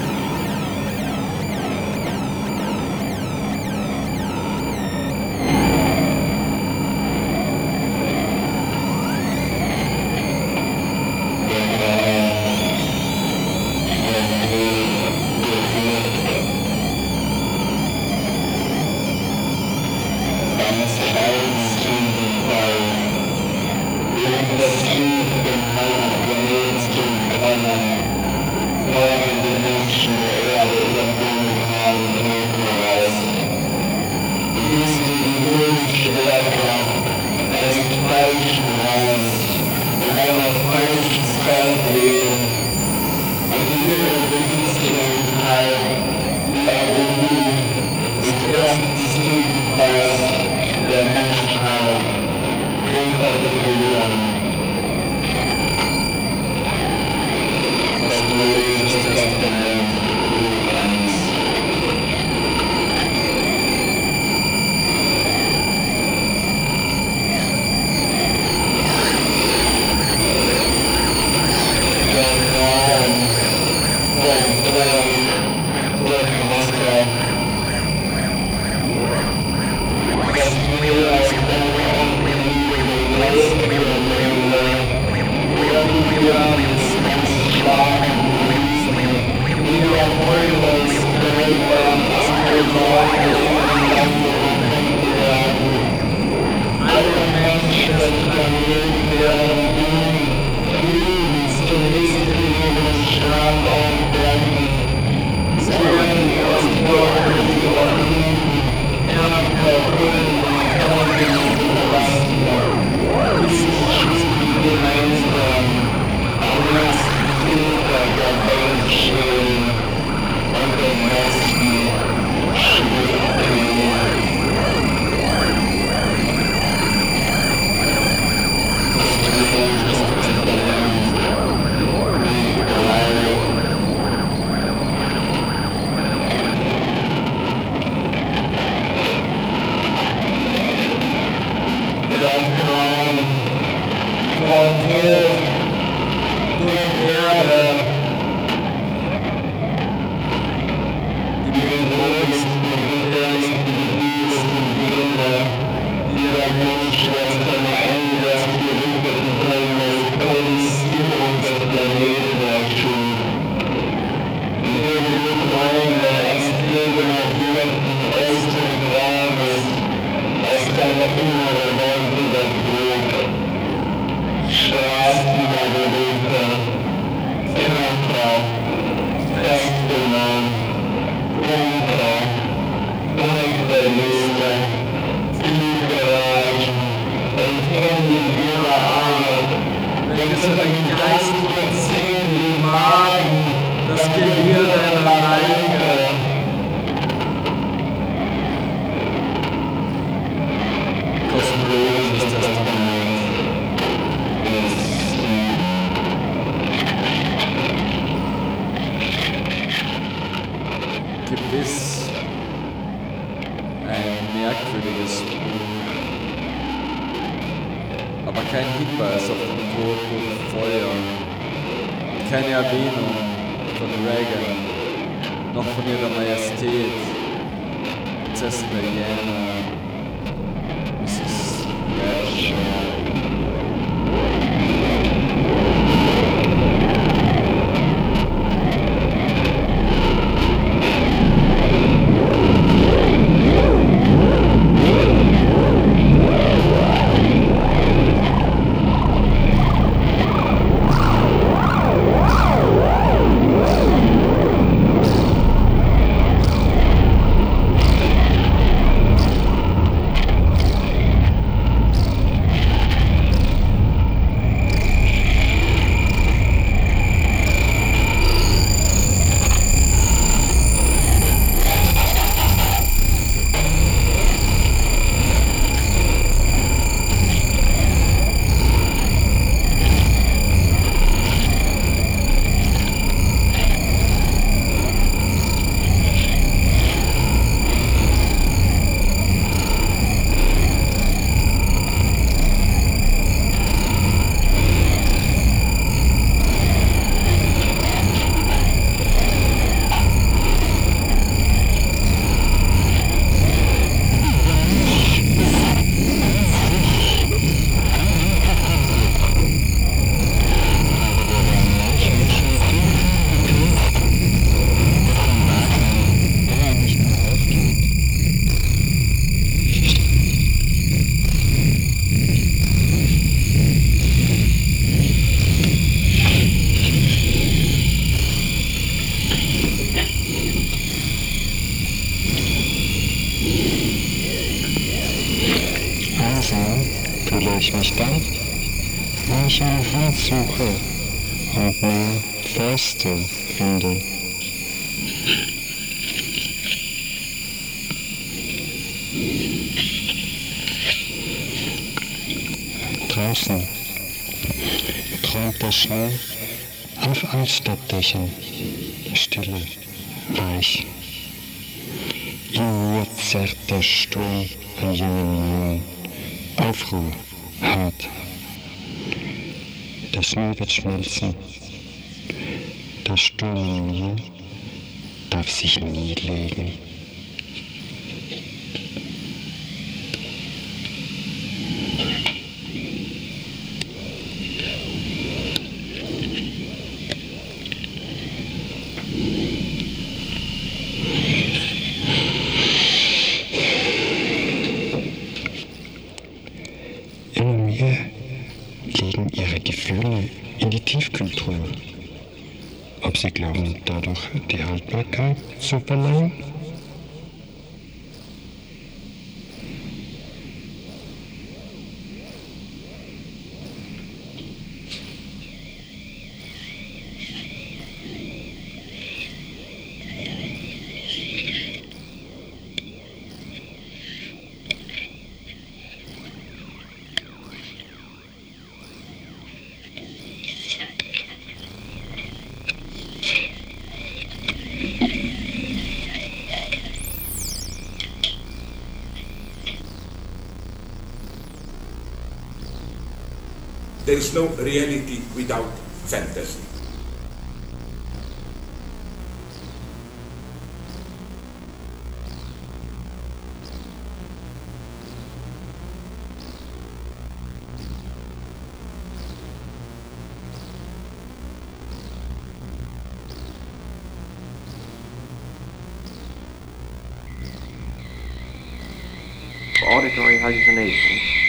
Altstadtdächern. Stille, reich. Mir zerrt der Sturm an jungen Jungen. Aufruhr, hart. Der Schnee wird schmelzen. Der Sturm in mir darf sich nie legen. Superman. There is no reality without fantasy. Auditory hallucinations,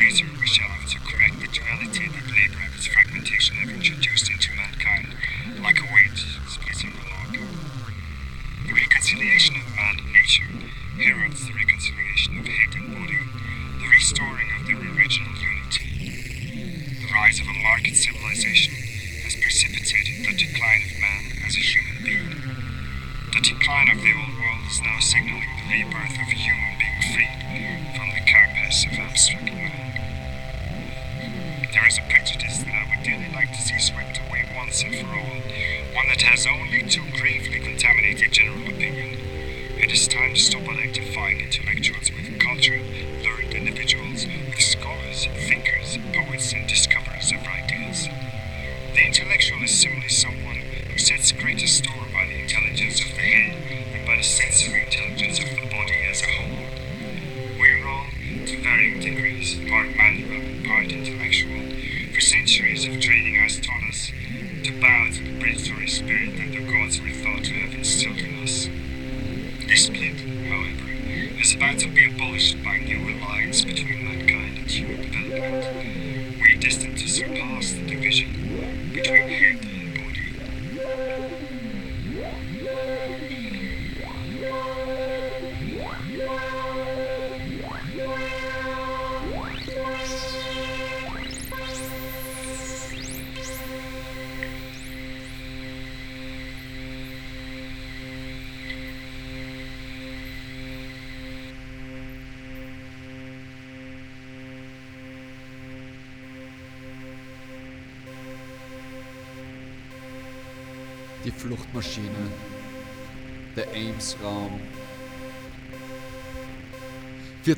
Research.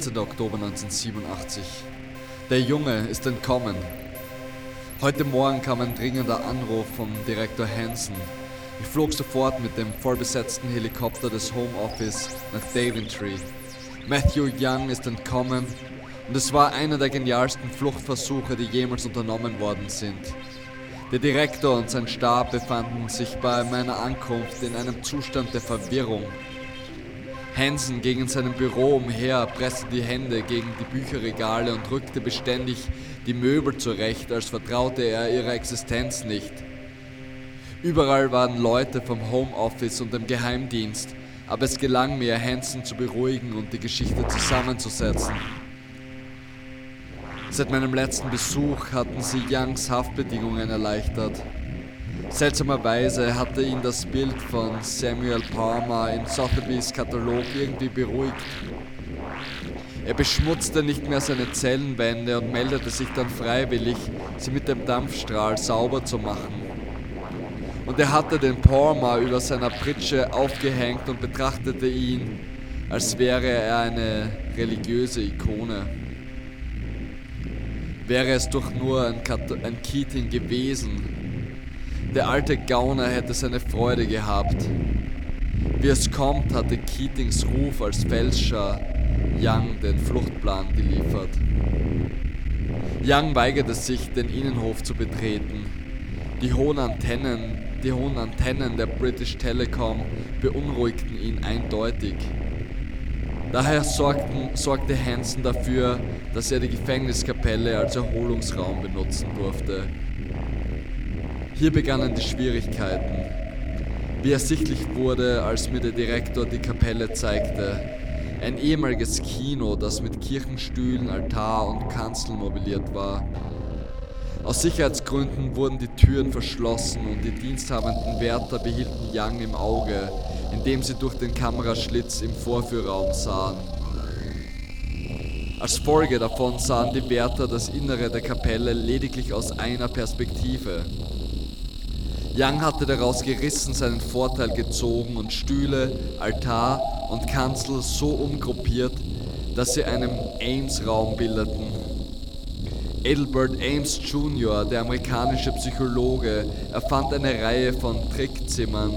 14. Oktober 1987. Der Junge ist entkommen. Heute Morgen kam ein dringender Anruf vom Direktor Hansen. Ich flog sofort mit dem vollbesetzten Helikopter des Home Office nach Daventry. Matthew Young ist entkommen und es war einer der genialsten Fluchtversuche, die jemals unternommen worden sind. Der Direktor und sein Stab befanden sich bei meiner Ankunft in einem Zustand der Verwirrung. Hansen ging in seinem Büro umher, presste die Hände gegen die Bücherregale und rückte beständig die Möbel zurecht, als vertraute er ihrer Existenz nicht. Überall waren Leute vom Homeoffice und dem Geheimdienst, aber es gelang mir, Hansen zu beruhigen und die Geschichte zusammenzusetzen. Seit meinem letzten Besuch hatten sie Youngs Haftbedingungen erleichtert. Seltsamerweise hatte ihn das Bild von Samuel Palmer in Sotheby's Katalog irgendwie beruhigt. Er beschmutzte nicht mehr seine Zellenwände und meldete sich dann freiwillig, sie mit dem Dampfstrahl sauber zu machen. Und er hatte den Palmer über seiner Pritsche aufgehängt und betrachtete ihn, als wäre er eine religiöse Ikone. Wäre es doch nur ein, Kat ein Keating gewesen. Der alte Gauner hätte seine Freude gehabt. Wie es kommt, hatte Keatings Ruf als Fälscher Young den Fluchtplan geliefert. Young weigerte sich, den Innenhof zu betreten. Die hohen Antennen, die hohen Antennen der British Telecom beunruhigten ihn eindeutig. Daher sorgten, sorgte Hansen dafür, dass er die Gefängniskapelle als Erholungsraum benutzen durfte. Hier begannen die Schwierigkeiten. Wie ersichtlich wurde, als mir der Direktor die Kapelle zeigte, ein ehemaliges Kino, das mit Kirchenstühlen, Altar und Kanzel mobiliert war. Aus Sicherheitsgründen wurden die Türen verschlossen und die diensthabenden Wärter behielten Young im Auge, indem sie durch den Kameraschlitz im Vorführraum sahen. Als Folge davon sahen die Wärter das Innere der Kapelle lediglich aus einer Perspektive. Young hatte daraus gerissen seinen Vorteil gezogen und Stühle, Altar und Kanzel so umgruppiert, dass sie einen Ames-Raum bildeten. Adelbert Ames Jr., der amerikanische Psychologe, erfand eine Reihe von Trickzimmern,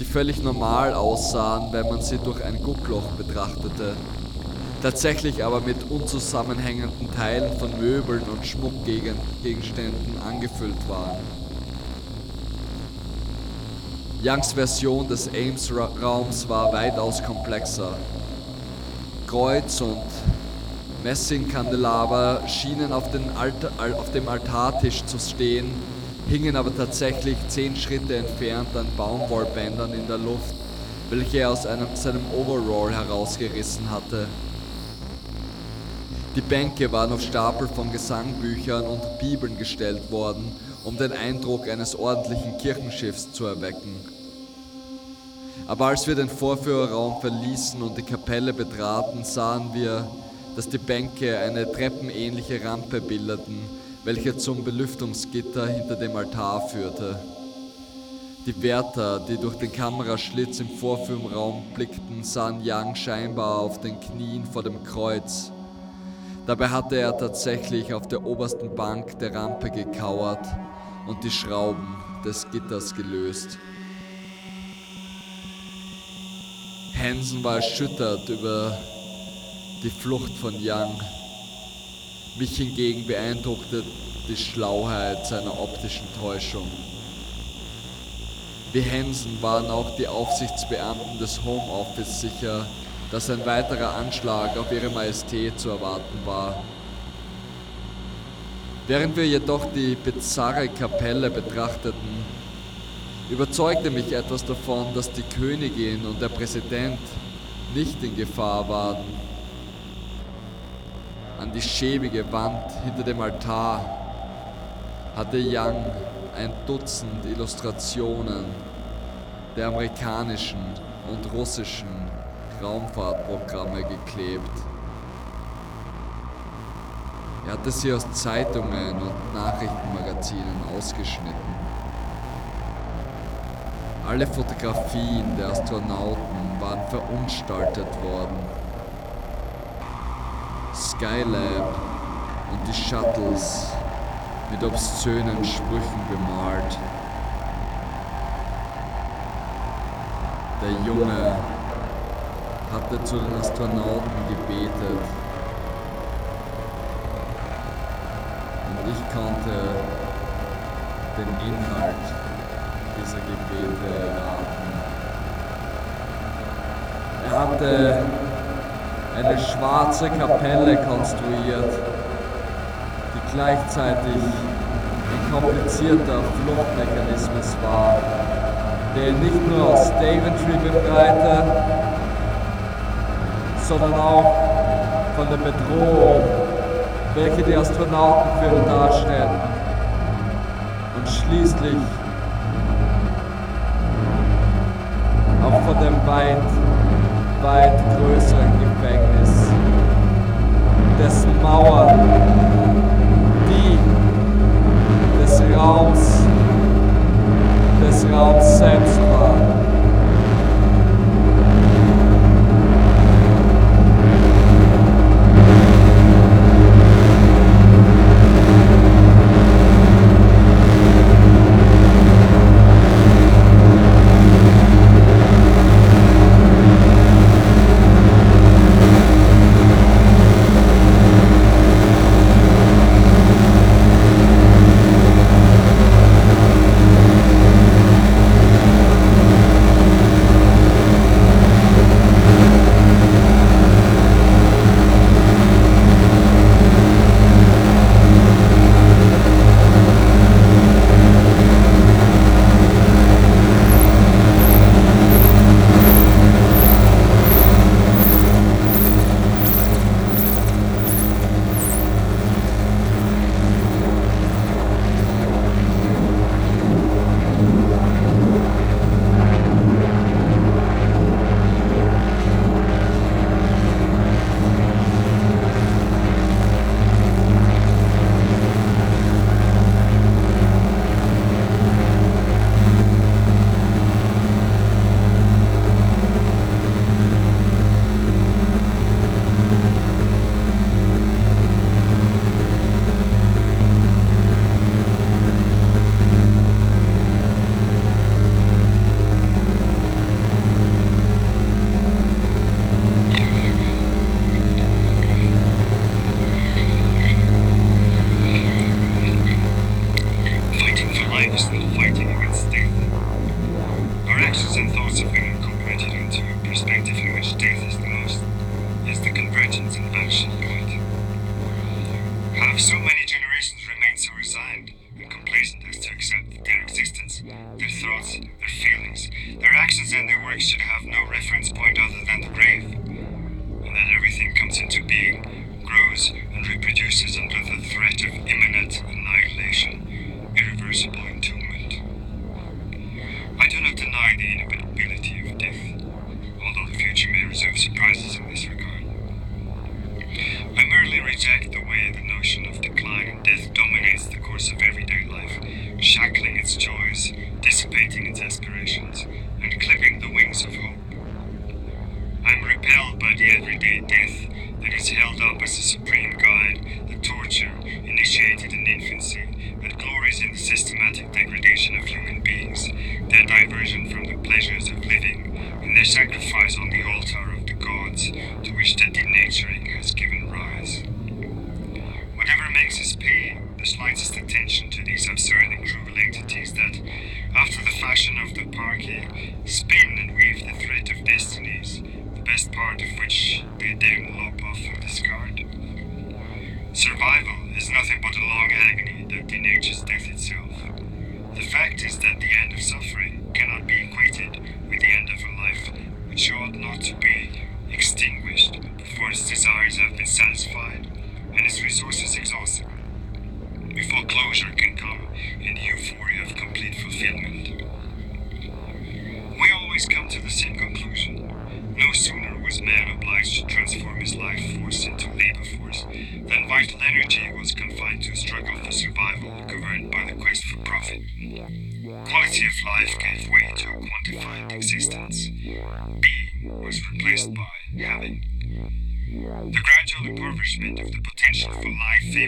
die völlig normal aussahen, wenn man sie durch ein Guckloch betrachtete. Tatsächlich aber mit unzusammenhängenden Teilen von Möbeln und Schmuckgegenständen angefüllt waren. Youngs Version des Ames-Raums war weitaus komplexer. Kreuz und Messingkandelaber schienen auf, Altar, auf, dem Altartisch zu stehen, hingen aber tatsächlich zehn Schritte entfernt an Baumwollbändern in der Luft, welche er aus einem, seinem Overall herausgerissen hatte. Die Bänke waren auf Stapel von Gesangbüchern und Bibeln gestellt worden, um den Eindruck eines ordentlichen Kirchenschiffs zu erwecken. Aber als wir den Vorführerraum verließen und die Kapelle betraten, sahen wir, dass die Bänke eine treppenähnliche Rampe bildeten, welche zum Belüftungsgitter hinter dem Altar führte. Die Wärter, die durch den Kameraschlitz im Vorführraum blickten, sahen Young scheinbar auf den Knien vor dem Kreuz. Dabei hatte er tatsächlich auf der obersten Bank der Rampe gekauert und die Schrauben des Gitters gelöst. Hansen war erschüttert über die Flucht von Young. Mich hingegen beeindruckte die Schlauheit seiner optischen Täuschung. Wie Hansen waren auch die Aufsichtsbeamten des Homeoffice sicher, dass ein weiterer Anschlag auf ihre Majestät zu erwarten war. Während wir jedoch die bizarre Kapelle betrachteten, überzeugte mich etwas davon, dass die Königin und der Präsident nicht in Gefahr waren. An die schäbige Wand hinter dem Altar hatte Young ein Dutzend Illustrationen der amerikanischen und russischen Raumfahrtprogramme geklebt. Er hatte sie aus Zeitungen und Nachrichtenmagazinen ausgeschnitten. Alle Fotografien der Astronauten waren verunstaltet worden. Skylab und die Shuttles mit obszönen Sprüchen bemalt. Der Junge hatte zu den Astronauten gebetet. Ich konnte den Inhalt dieser Gebete erraten. Er hatte eine schwarze Kapelle konstruiert, die gleichzeitig ein komplizierter Fluchtmechanismus war, der nicht nur aus Daventry befreite, sondern auch von der Bedrohung, welche die Astronauten für ihn darstellten. Und schließlich auch von dem weit, weit größeren Gefängnis, dessen Mauern die des Raums, des Raums selbst waren.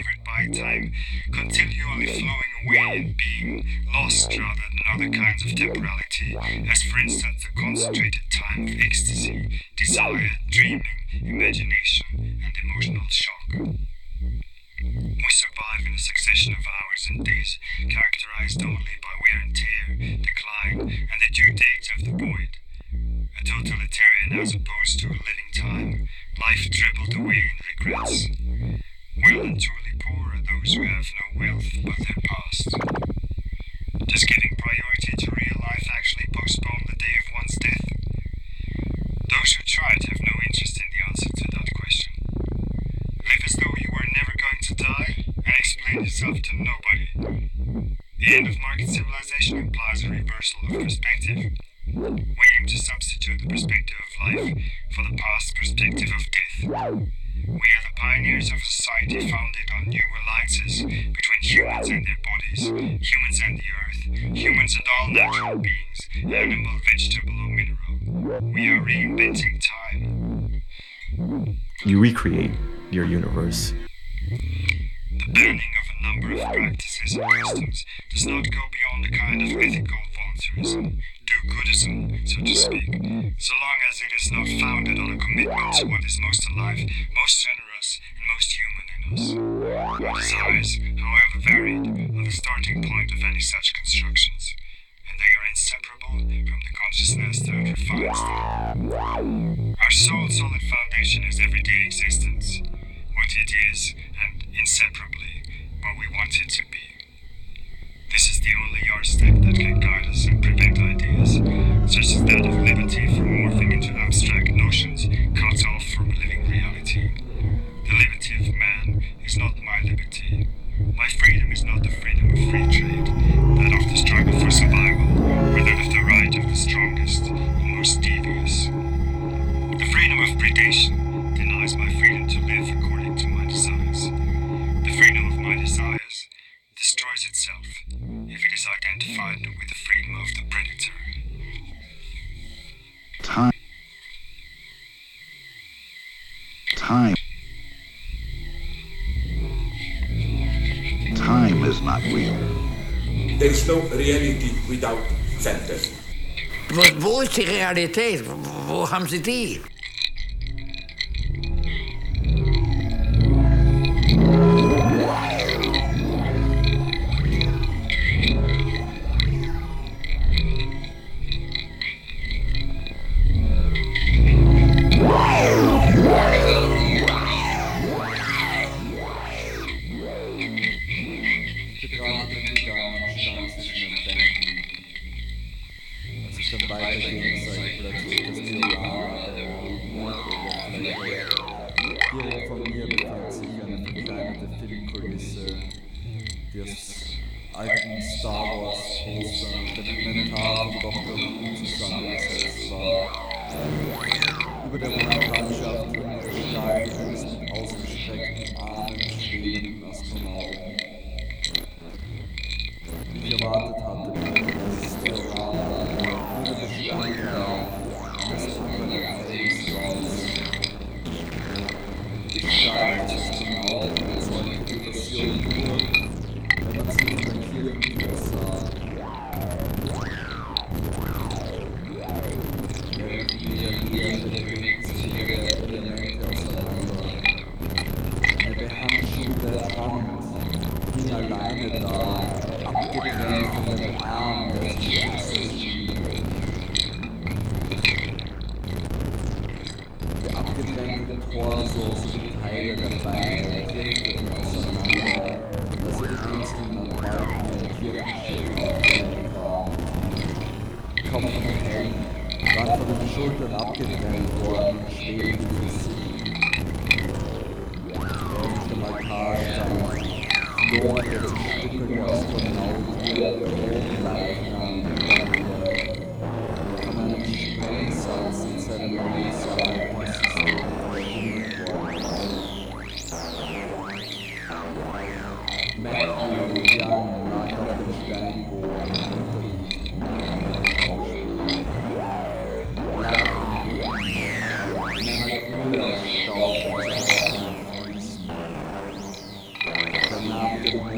flavored by time, continually flowing away and being lost rather than other kinds of temporality, Universe. reality without fantasy. Wo, wo ist die Realität? Wo haben Sie die?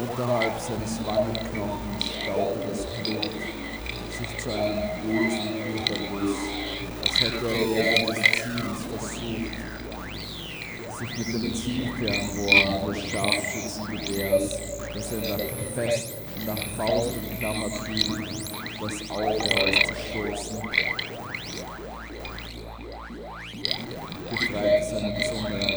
Unterhalb seines Wangenknochens staute das Blut sich zu einem bösen Überguss, als hätte er während des Ziels versucht, sich mit dem Zielfernrohr des Scharfschützengewehrs, das er da fest nach Faust umklammert hielt, das Auge auszustoßen. Befreit seine Zunge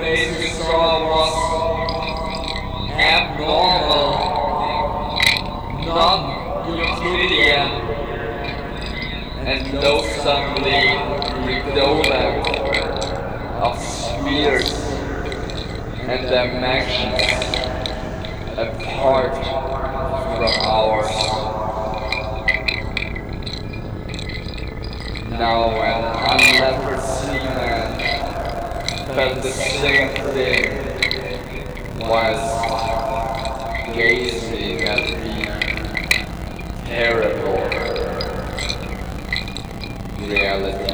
We saw was abnormal, non-quotidian, and no suddenly redolent of spheres and dimensions apart from ours. Now an unleopard sea but the second thing was gazing at the terrible reality.